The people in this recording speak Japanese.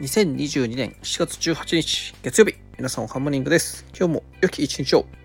2022年7月18日月曜日、皆さんおンモニングです。今日も良き一日を。